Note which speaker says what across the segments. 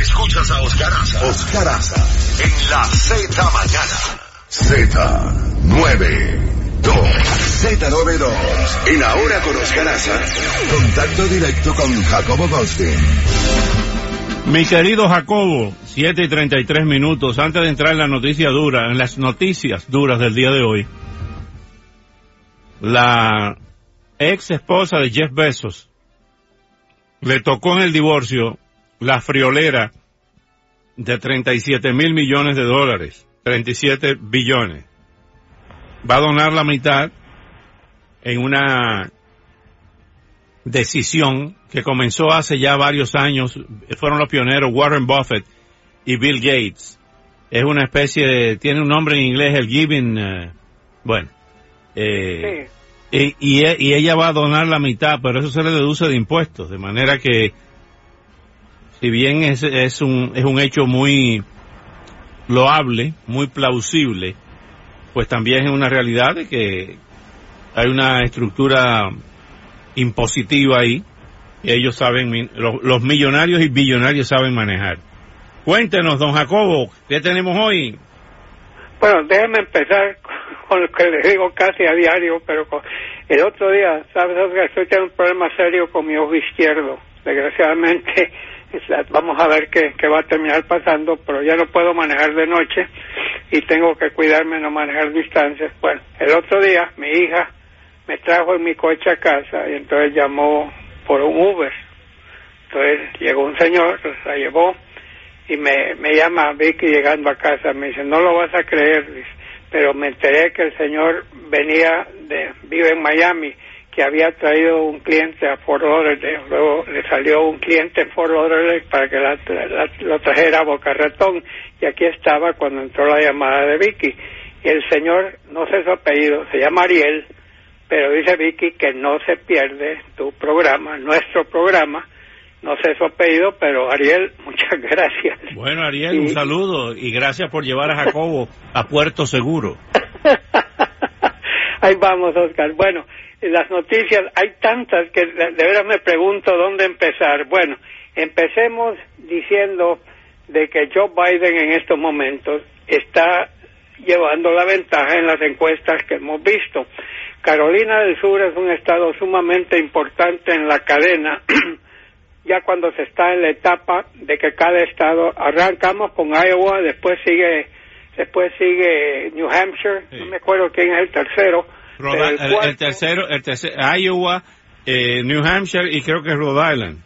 Speaker 1: Escuchas a Oscar Aza. Oscar Aza. En la Z mañana. Z92. Z92. En Ahora con Oscar Aza. Contacto directo con Jacobo Goldstein.
Speaker 2: Mi querido Jacobo, 7 y 33 minutos antes de entrar en la noticia dura, en las noticias duras del día de hoy. La ex esposa de Jeff Bezos le tocó en el divorcio la friolera de 37 mil millones de dólares, 37 billones. Va a donar la mitad en una decisión que comenzó hace ya varios años, fueron los pioneros Warren Buffett y Bill Gates. Es una especie de, tiene un nombre en inglés, el Giving, uh, bueno. Eh, y, y, y, ella va a donar la mitad, pero eso se le deduce de impuestos, de manera que si bien es, es, un, es un hecho muy loable, muy plausible, pues también es una realidad de que hay una estructura impositiva ahí, y ellos saben, los, los millonarios y billonarios saben manejar. Cuéntenos, don Jacobo, ¿qué tenemos hoy?
Speaker 3: Bueno, déjeme empezar con lo que les digo casi a diario, pero el otro día, ¿sabes? Estoy teniendo un problema serio con mi ojo izquierdo. Desgraciadamente, vamos a ver qué, qué va a terminar pasando, pero ya no puedo manejar de noche y tengo que cuidarme no manejar distancias. Bueno, el otro día mi hija me trajo en mi coche a casa y entonces llamó por un Uber. Entonces llegó un señor, la llevó y me, me llama Vicky llegando a casa. Me dice, no lo vas a creer, pero me enteré que el señor venía de, vive en Miami que había traído un cliente a Fort Lauderdale, luego le salió un cliente en Fort Lauderdale para que la, la, lo trajera a Boca Ratón y aquí estaba cuando entró la llamada de Vicky y el señor, no sé su apellido, se llama Ariel, pero dice Vicky que no se pierde tu programa, nuestro programa, no sé su apellido, pero Ariel, muchas gracias.
Speaker 2: Bueno, Ariel, y... un saludo y gracias por llevar a Jacobo a Puerto Seguro.
Speaker 3: Ahí vamos, Oscar. Bueno, las noticias, hay tantas que de verdad me pregunto dónde empezar. Bueno, empecemos diciendo de que Joe Biden en estos momentos está llevando la ventaja en las encuestas que hemos visto. Carolina del Sur es un estado sumamente importante en la cadena, ya cuando se está en la etapa de que cada estado arrancamos con Iowa, después sigue después sigue New Hampshire, sí. no me acuerdo quién es el tercero,
Speaker 2: el, el, el, tercero, el tercero, Iowa, eh, New Hampshire y creo que Rhode Island.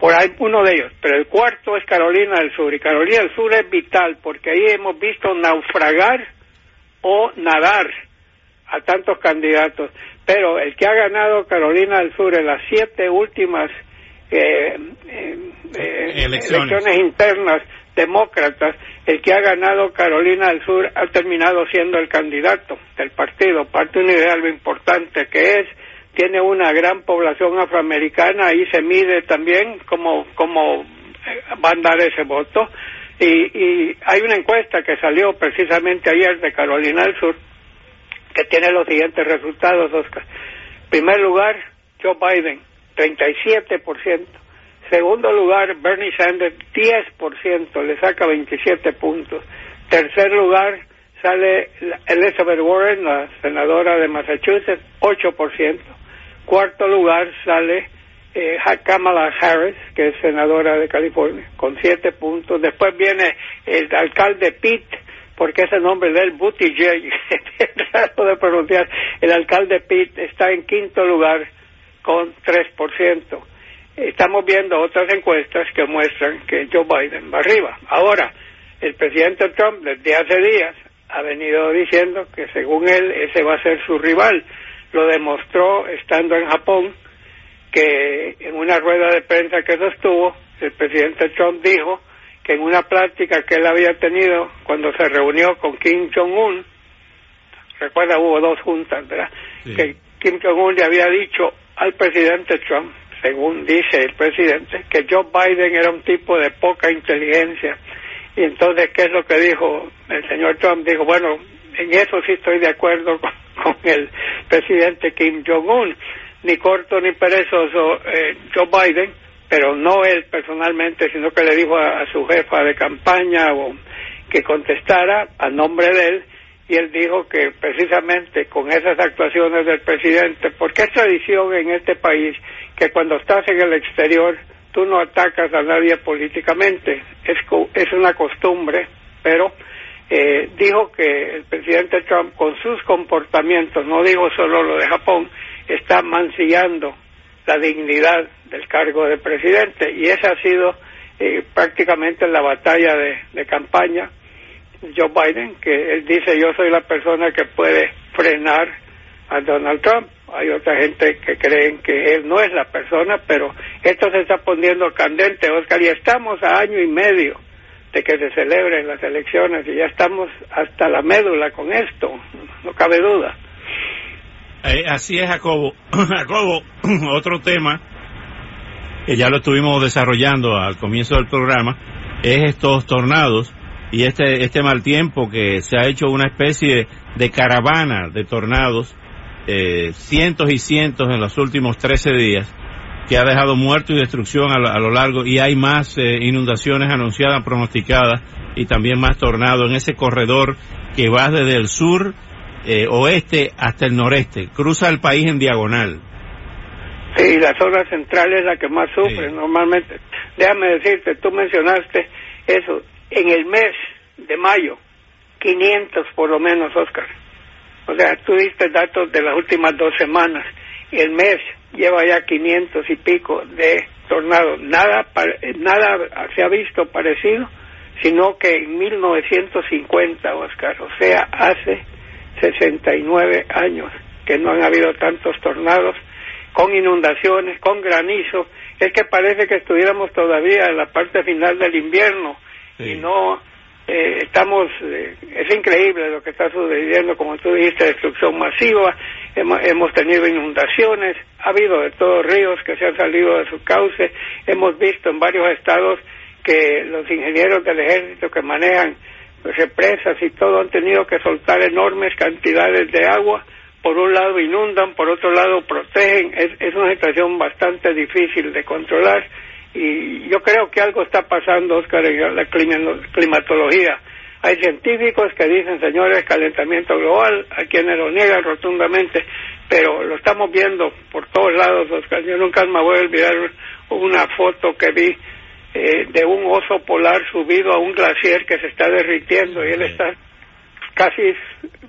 Speaker 3: Por ahí uno de ellos, pero el cuarto es Carolina del Sur y Carolina del Sur es vital porque ahí hemos visto naufragar o nadar a tantos candidatos, pero el que ha ganado Carolina del Sur en las siete últimas eh, eh, elecciones. elecciones internas demócratas, el que ha ganado Carolina del Sur ha terminado siendo el candidato del partido, parte de una algo importante que es, tiene una gran población afroamericana, ahí se mide también cómo, cómo va a andar ese voto, y, y hay una encuesta que salió precisamente ayer de Carolina del Sur, que tiene los siguientes resultados, Oscar. Primer lugar, Joe Biden, 37%. Segundo lugar, Bernie Sanders, 10%, le saca 27 puntos. Tercer lugar, sale Elizabeth Warren, la senadora de Massachusetts, 8%. Cuarto lugar, sale eh, Kamala Harris, que es senadora de California, con 7 puntos. Después viene el alcalde Pete, porque ese nombre de él, Buttigieg, es de pronunciar. El alcalde Pete está en quinto lugar con 3% estamos viendo otras encuestas que muestran que Joe Biden va arriba. Ahora, el presidente Trump desde hace días ha venido diciendo que según él ese va a ser su rival. Lo demostró estando en Japón, que en una rueda de prensa que sostuvo, el presidente Trump dijo que en una plática que él había tenido cuando se reunió con Kim Jong-un, recuerda hubo dos juntas, ¿verdad? Que Kim Jong-un le había dicho al presidente Trump, según dice el presidente, que Joe Biden era un tipo de poca inteligencia. Y entonces, ¿qué es lo que dijo el señor Trump? Dijo, bueno, en eso sí estoy de acuerdo con, el presidente Kim Jong-un, ni corto ni perezoso eh, Joe Biden, pero no él personalmente, sino que le dijo a, su jefa de campaña o que contestara a nombre de él y él dijo que precisamente con esas actuaciones del presidente, porque es tradición en este país que cuando estás en el exterior tú no atacas a nadie políticamente, es, es una costumbre, pero eh, dijo que el presidente Trump con sus comportamientos, no digo solo lo de Japón, está mancillando la dignidad del cargo de presidente. Y esa ha sido eh, prácticamente la batalla de campaña Joe Biden, que él dice yo soy la persona que puede frenar a Donald Trump. Hay otra gente que creen que él no es la persona, pero esto se está poniendo candente, Oscar, y estamos a año y medio de que se celebren las elecciones y ya estamos hasta la médula con esto, no cabe duda.
Speaker 2: Eh, así es, Jacobo. Jacobo, otro tema que ya lo estuvimos desarrollando al comienzo del programa es estos tornados y este, este mal tiempo que se ha hecho una especie de caravana de tornados, eh, cientos y cientos en los últimos 13 días, que ha dejado muerto y destrucción a, lo largo y hay más eh, inundaciones anunciadas, pronosticadas y también más tornados en ese corredor que va desde el sur eh, oeste hasta el noreste, cruza el país en diagonal.
Speaker 3: Sí, la zona central es la que más sufre normalmente. Déjame decirte, tú mencionaste eso, en el mes de mayo, 500 por lo menos, Oscar. O sea, tú diste datos de las últimas dos semanas. Y el mes lleva ya 500 y pico de tornados. Nada, nada se ha visto parecido, sino que en 1950, Oscar, o sea, hace 69 años que no han habido tantos tornados, con inundaciones, con granizo. Es que parece que estuviéramos todavía en la parte final del invierno y no eh, estamos, eh, es increíble lo que está sucediendo, como tú dijiste, destrucción masiva, hemos, hemos, tenido inundaciones, ha habido de todos ríos que se han salido de su cauce, hemos visto en varios estados que los ingenieros del ejército que manejan represas y todo han tenido que soltar enormes cantidades de agua, por un lado inundan, por otro lado protegen, es, es una situación bastante difícil de controlar y yo creo que algo está pasando, Oscar, en la climatología. Hay científicos que dicen, señores, calentamiento global, hay quienes lo niegan rotundamente, pero lo estamos viendo por todos lados, Oscar. Yo nunca me voy a olvidar una foto que vi eh, de un oso polar subido a un glaciar que se está derritiendo y él está casi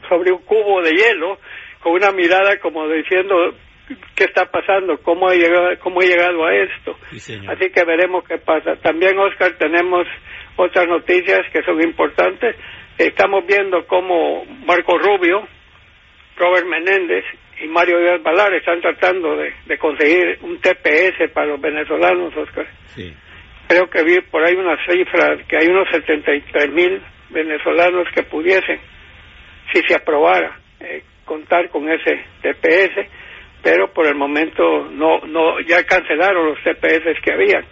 Speaker 3: sobre un cubo de hielo con una mirada como diciendo qué está pasando, cómo he llegado, cómo he llegado a esto. Así que veremos qué pasa. También, Oscar, tenemos otras noticias que son importantes. Estamos viendo cómo Marco Rubio, Robert Menéndez y Mario Díaz Balar están tratando de, conseguir un TPS para los venezolanos, Oscar. Creo que vi por ahí una cifra que hay unos 73 mil venezolanos que pudiesen, si se aprobara, eh, contar con ese TPS pero por el momento no no ya cancelaron los CPS que habían.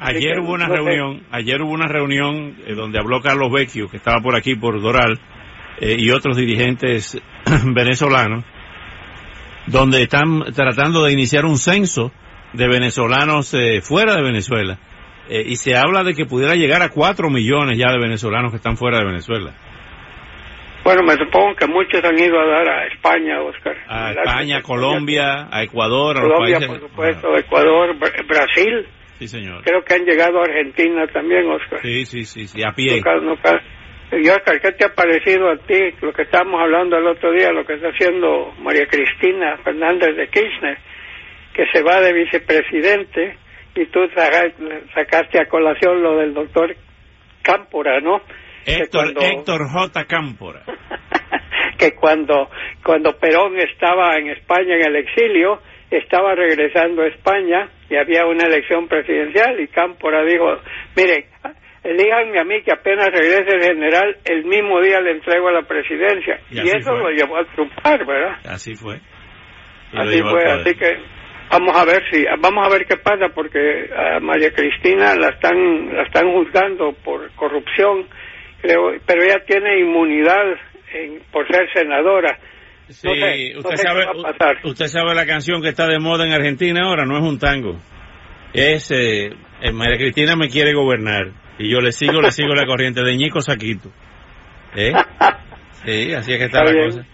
Speaker 2: Ayer hubo una reunión, ayer hubo una reunión eh, donde habló Carlos Vecchio, que estaba por aquí por Doral, eh, y otros dirigentes venezolanos, donde están tratando de iniciar un censo de venezolanos eh, fuera de Venezuela. y se habla de que pudiera llegar a cuatro millones ya de venezolanos que están fuera de Venezuela.
Speaker 3: Bueno, me supongo que muchos han ido a dar a España, Oscar.
Speaker 2: A España, Colombia, a Ecuador, a
Speaker 3: Colombia, por supuesto, Ecuador, Brasil.
Speaker 2: Sí, señor.
Speaker 3: Creo que han llegado a Argentina también, Oscar.
Speaker 2: Sí, sí, sí, sí a pie.
Speaker 3: y Oscar, ¿qué te ha parecido a ti lo que estábamos hablando el otro día, lo que está haciendo María Cristina Fernández de Kirchner, que se va de vicepresidente y tú sacaste a colación lo del doctor Cámpora, ¿no?
Speaker 2: Héctor, Héctor J. Cámpora.
Speaker 3: que cuando, cuando Perón estaba en España en el exilio, estaba regresando a España y había una elección presidencial y Cámpora dijo, mire, elíjanme a mí que apenas regrese el general, el mismo día le entrego a la presidencia. Y, eso lo llevó a triunfar, ¿verdad?
Speaker 2: Así fue.
Speaker 3: así fue, así que vamos a ver si vamos a ver qué pasa porque a María Cristina la están la están juzgando por corrupción creo pero ella tiene inmunidad por ser senadora.
Speaker 2: Sí usted sabe usted sabe la canción que está de moda en Argentina ahora no es un tango. Es eh, eh, María Cristina me quiere gobernar y yo le sigo le sigo la corriente de Ñico Saquito. ¿Eh? sí así es que está, la cosa.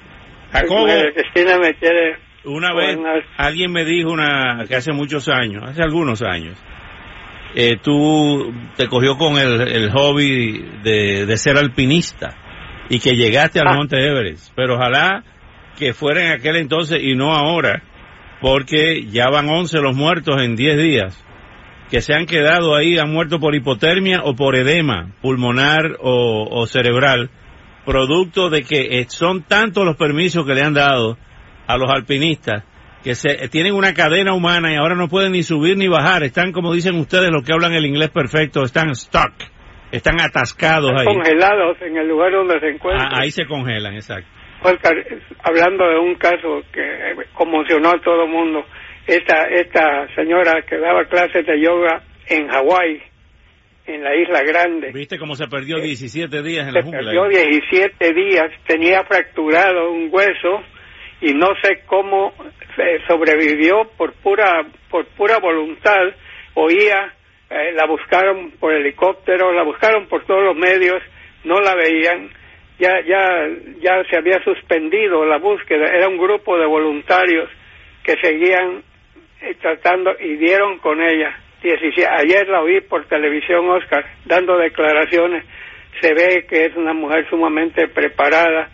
Speaker 3: Jacobo María Cristina me quiere
Speaker 2: una vez alguien me dijo una que hace muchos años, hace algunos años, eh, tú te cogió con el, hobby de, ser alpinista y que llegaste al ah. Monte Everest, pero ojalá que fuera en aquel entonces y no ahora, porque ya van 11 los muertos en 10 días, que se han quedado ahí, han muerto por hipotermia o por edema pulmonar o, o cerebral, producto de que son tantos los permisos que le han dado a los alpinistas que se, tienen una cadena humana y ahora no pueden ni subir ni bajar. Están, como dicen ustedes, los que hablan el inglés perfecto, están stuck, están atascados ahí.
Speaker 3: Congelados en el lugar donde se encuentran.
Speaker 2: Ah, ahí se congelan, exacto.
Speaker 3: hablando de un caso que conmocionó a todo el mundo, esta, esta señora que daba clases de yoga en Hawái, en la isla grande.
Speaker 2: ¿Viste cómo se perdió 17 días en la jungla?
Speaker 3: Se perdió 17 días, tenía fracturado un hueso y no sé cómo sobrevivió por pura por pura voluntad. Oía eh, la buscaron por helicóptero la buscaron por todos los medios no la veían. Ya ya ya se había suspendido la búsqueda. Era un grupo de voluntarios que seguían eh, tratando y dieron con ella. Ayer la oí por televisión Oscar dando declaraciones. Se ve que es una mujer sumamente preparada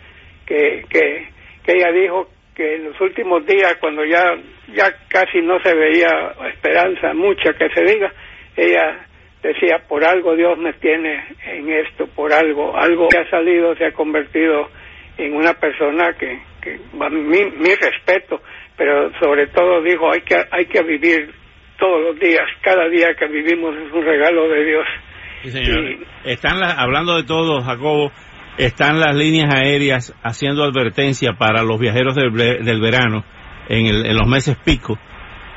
Speaker 3: que que que ella dijo que en los últimos días, cuando ya, ya casi no se veía esperanza mucha que se diga, ella decía, por algo Dios me tiene en esto, por algo, algo que ha salido, se ha convertido en una persona que, que mi, mi respeto, pero sobre todo dijo, hay que, hay que vivir todos los días, cada día que vivimos es un regalo de Dios.
Speaker 2: Están hablando de todo, Jacobo, están las líneas aéreas haciendo advertencia para los viajeros del, verano en, los meses pico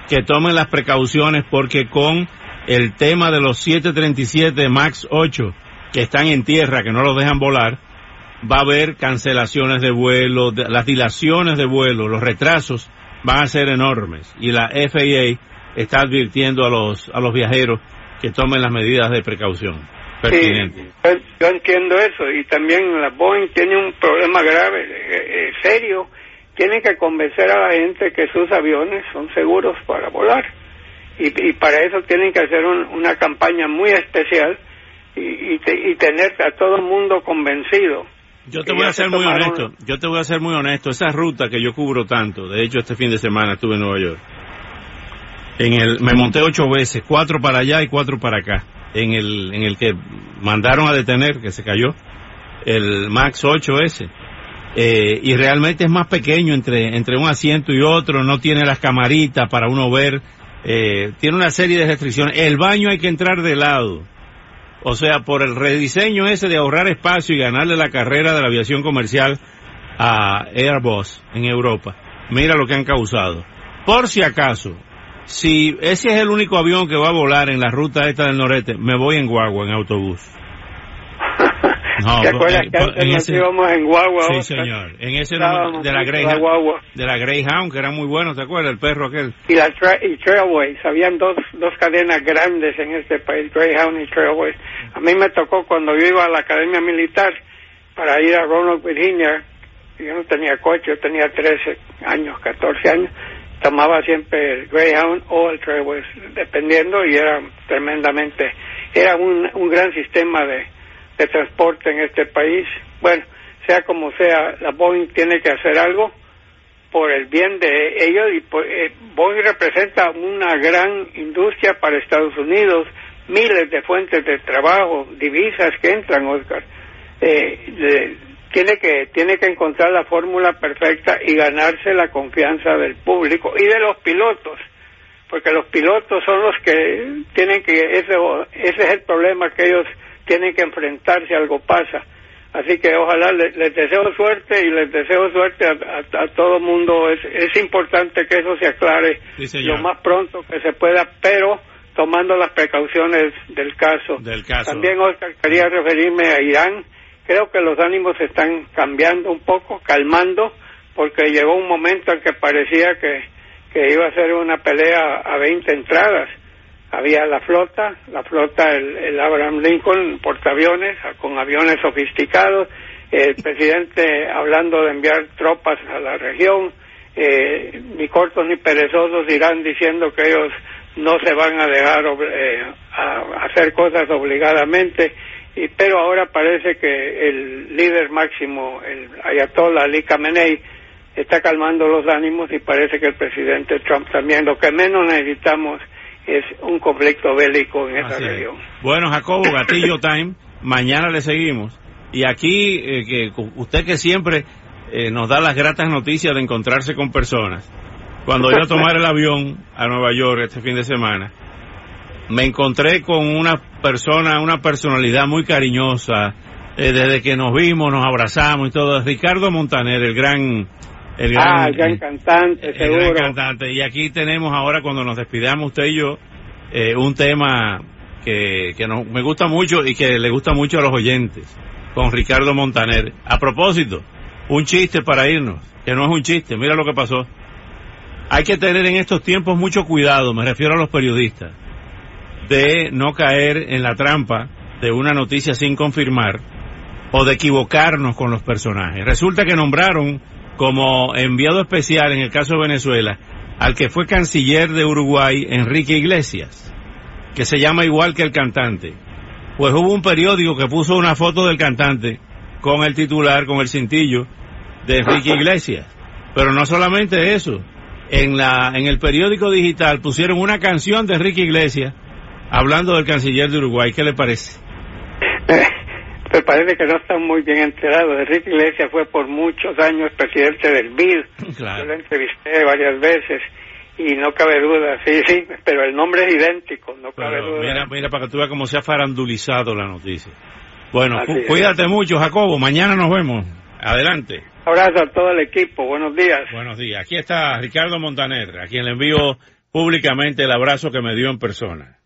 Speaker 2: que tomen las precauciones porque con el tema de los 737 MAX 8 que están en tierra, que no los dejan volar, va a haber cancelaciones de vuelo, las dilaciones de vuelo, los retrasos van a ser enormes y la FAA está advirtiendo a los, a los viajeros que tomen las medidas de precaución.
Speaker 3: Sí, yo, entiendo eso. Y también la Boeing tiene un problema grave, eh, eh, serio. Tienen que convencer a la gente que sus aviones son seguros para volar. Y, y para eso tienen que hacer una campaña muy especial y, y, tener a todo el mundo convencido.
Speaker 2: Yo te voy a ser muy honesto, yo te voy a ser muy honesto, esa ruta que yo cubro tanto, de hecho este fin de semana estuve en Nueva York, en el, me monté ocho veces, cuatro para allá y cuatro para acá en el, en el que mandaron a detener, que se cayó, el Max 8S. Eh, y realmente es más pequeño entre, entre un asiento y otro, no tiene las camaritas para uno ver, eh, tiene una serie de restricciones. El baño hay que entrar de lado. O sea, por el rediseño ese de ahorrar espacio y ganarle la carrera de la aviación comercial a Airbus en Europa. Mira lo que han causado. Por si acaso, si ese es el único avión que va a volar en la ruta esta del noreste, me voy en guagua, en autobús.
Speaker 3: No, ¿Te acuerdas eh, que antes nos íbamos en guagua?
Speaker 2: Sí, señor. En ese de la Greyhound, de la Greyhound, que era muy bueno, ¿te acuerdas? El perro aquel.
Speaker 3: Y la y Trailways, habían dos, dos cadenas grandes en este país, Greyhound y Trailways. A mí me tocó cuando yo iba a la academia militar para ir a Ronald, Virginia, yo no tenía coche, yo tenía 13 años, 14 años, tomaba siempre el Greyhound o el Trailways, dependiendo, y era tremendamente, era un, un gran sistema de, de transporte en este país. Bueno, sea como sea, la Boeing tiene que hacer algo por el bien de ellos y eh, Boeing representa una gran industria para Estados Unidos, miles de fuentes de trabajo, divisas que entran, Oscar. Eh, tiene que tiene que encontrar la fórmula perfecta y ganarse la confianza del público y de los pilotos porque los pilotos son los que tienen que ese ese es el problema que ellos tienen que enfrentarse, algo pasa. Así que ojalá les, deseo suerte y les deseo suerte a, a, todo mundo. Es, es importante que eso se aclare lo más pronto que se pueda, pero tomando las precauciones del caso.
Speaker 2: Del caso.
Speaker 3: También, Oscar, quería referirme a Irán. Creo que los ánimos están cambiando un poco, calmando, porque llegó un momento en que parecía que, que iba a ser una pelea a 20 entradas. Había la flota, la flota, el, Abraham Lincoln, portaaviones, con aviones sofisticados, el presidente hablando de enviar tropas a la región, eh, ni cortos ni perezosos irán diciendo que ellos no se van a dejar eh, a hacer cosas obligadamente, y, pero ahora parece que el líder máximo, el ayatollah Ali Khamenei, está calmando los ánimos y parece que el presidente Trump también. Lo que menos necesitamos es un conflicto bélico en esa región.
Speaker 2: Bueno, Jacobo, Gatillo Time, mañana le seguimos. Y aquí, eh, que usted que siempre eh, nos da las gratas noticias de encontrarse con personas. Cuando iba a tomar el avión a Nueva York este fin de semana, me encontré con una persona, una personalidad muy cariñosa. Eh, desde que nos vimos, nos abrazamos y todo. Ricardo Montaner, el gran
Speaker 3: el gran, ah, el gran cantante,
Speaker 2: el gran cantante. Y aquí tenemos ahora, cuando nos despidamos usted y yo, eh, un tema que, que nos, me gusta mucho y que le gusta mucho a los oyentes, con Ricardo Montaner. A propósito, un chiste para irnos, que no es un chiste, mira lo que pasó. Hay que tener en estos tiempos mucho cuidado, me refiero a los periodistas, de no caer en la trampa de una noticia sin confirmar o de equivocarnos con los personajes. Resulta que nombraron como enviado especial en el caso de Venezuela al que fue canciller de Uruguay, Enrique Iglesias, que se llama igual que el cantante. Pues hubo un periódico que puso una foto del cantante con el titular, con el cintillo de Enrique Iglesias. Pero no solamente eso, en, la, en el periódico digital pusieron una canción de Enrique Iglesias hablando del canciller de Uruguay. ¿Qué le parece?
Speaker 3: me parece que no están muy bien enterados. Enrique Iglesias fue por muchos años presidente del BID. Yo lo entrevisté varias veces y no cabe duda, sí, sí, pero el nombre es idéntico, no cabe duda.
Speaker 2: Mira, mira, para que tú veas cómo se ha farandulizado la noticia. Bueno, cuídate mucho, Jacobo. Mañana nos vemos. Adelante.
Speaker 3: Abrazo a todo el equipo. Buenos días.
Speaker 2: Buenos días. Aquí está Ricardo Montaner, a quien le envío públicamente el abrazo que me dio en persona.